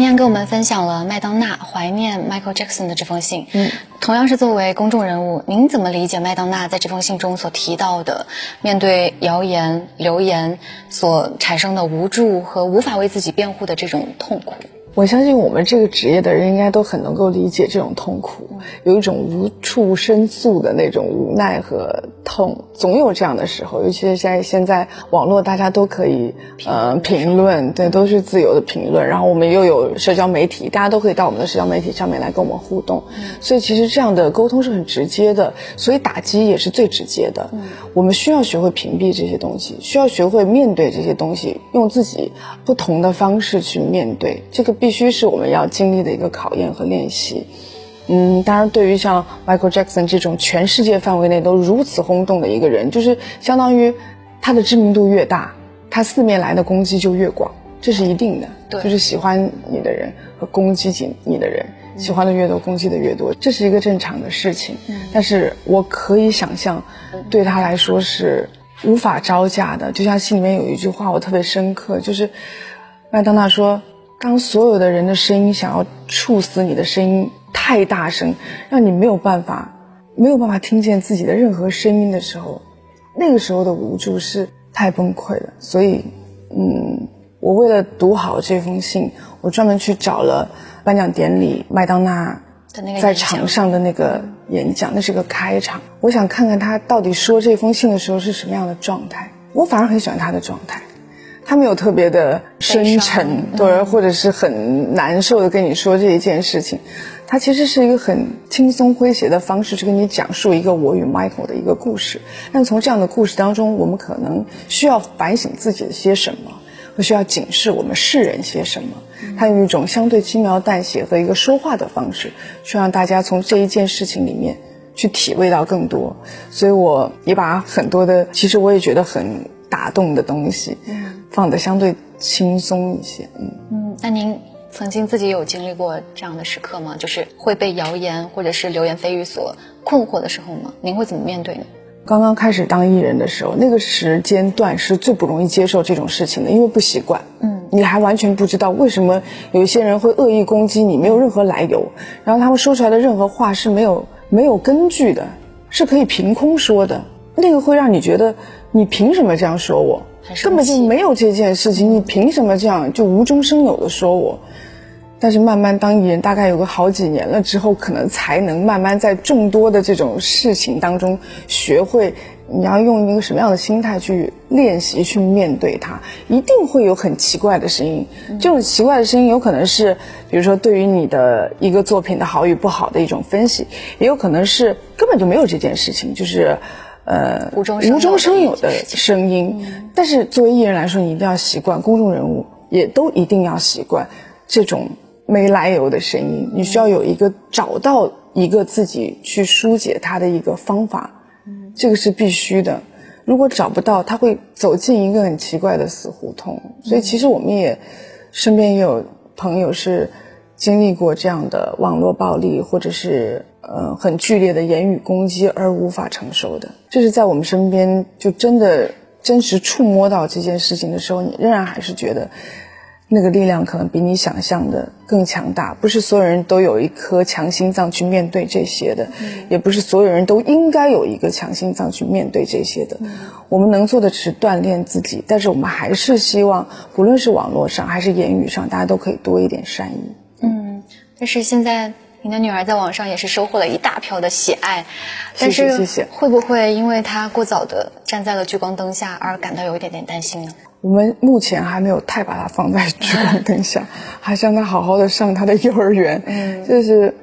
今天跟我们分享了麦当娜怀念 Michael Jackson 的这封信。嗯，同样是作为公众人物，您怎么理解麦当娜在这封信中所提到的，面对谣言、流言所产生的无助和无法为自己辩护的这种痛苦？我相信我们这个职业的人应该都很能够理解这种痛苦，有一种无处申诉的那种无奈和痛，总有这样的时候。尤其是在现在网络，大家都可以呃评论，对，都是自由的评论。然后我们又有社交媒体，大家都可以到我们的社交媒体上面来跟我们互动。所以其实这样的沟通是很直接的，所以打击也是最直接的。我们需要学会屏蔽这些东西，需要学会面对这些东西，用自己不同的方式去面对这个。必须是我们要经历的一个考验和练习。嗯，当然，对于像 Michael Jackson 这种全世界范围内都如此轰动的一个人，就是相当于他的知名度越大，他四面来的攻击就越广，这是一定的。对，就是喜欢你的人和攻击你的人，喜欢的越多，攻击的越多，这是一个正常的事情。嗯，但是我可以想象，对他来说是无法招架的。就像戏里面有一句话，我特别深刻，就是麦当娜说。当所有的人的声音想要处死你的声音太大声，让你没有办法没有办法听见自己的任何声音的时候，那个时候的无助是太崩溃了。所以，嗯，我为了读好这封信，我专门去找了颁奖典礼麦当娜在场上的那个演讲，那是个开场。我想看看他到底说这封信的时候是什么样的状态。我反而很喜欢他的状态。他没有特别的深沉，对，或者是很难受的跟你说这一件事情，他其实是一个很轻松诙谐的方式去跟你讲述一个我与 Michael 的一个故事。但从这样的故事当中，我们可能需要反省自己的些什么，或需要警示我们世人些什么。他用一种相对轻描淡写和一个说话的方式，去让大家从这一件事情里面去体味到更多。所以我也把很多的，其实我也觉得很打动的东西。放的相对轻松一些，嗯嗯，那您曾经自己有经历过这样的时刻吗？就是会被谣言或者是流言蜚语所困惑的时候吗？您会怎么面对呢？刚刚开始当艺人的时候，那个时间段是最不容易接受这种事情的，因为不习惯，嗯，你还完全不知道为什么有一些人会恶意攻击你，没有任何来由，然后他们说出来的任何话是没有没有根据的，是可以凭空说的，那个会让你觉得你凭什么这样说我？根本就没有这件事情，你凭什么这样就无中生有的说我？但是慢慢当艺人，大概有个好几年了之后，可能才能慢慢在众多的这种事情当中，学会你要用一个什么样的心态去练习去面对它。一定会有很奇怪的声音，这种奇怪的声音有可能是，比如说对于你的一个作品的好与不好的一种分析，也有可能是根本就没有这件事情，就是。呃，无中生有的声音，但是作为艺人来说，你一定要习惯；公众人物也都一定要习惯这种没来由的声音。你需要有一个找到一个自己去疏解它的一个方法，这个是必须的。如果找不到，他会走进一个很奇怪的死胡同。所以，其实我们也身边也有朋友是经历过这样的网络暴力，或者是。呃，很剧烈的言语攻击而无法承受的，这是在我们身边就真的真实触摸到这件事情的时候，你仍然还是觉得那个力量可能比你想象的更强大。不是所有人都有一颗强心脏去面对这些的，也不是所有人都应该有一个强心脏去面对这些的。我们能做的只是锻炼自己，但是我们还是希望，不论是网络上还是言语上，大家都可以多一点善意。嗯，但是现在。你的女儿在网上也是收获了一大票的喜爱，但是会不会因为她过早的站在了聚光灯下而感到有一点点担心呢？我们目前还没有太把她放在聚光灯下，还是让她好好的上她的幼儿园。嗯，就是。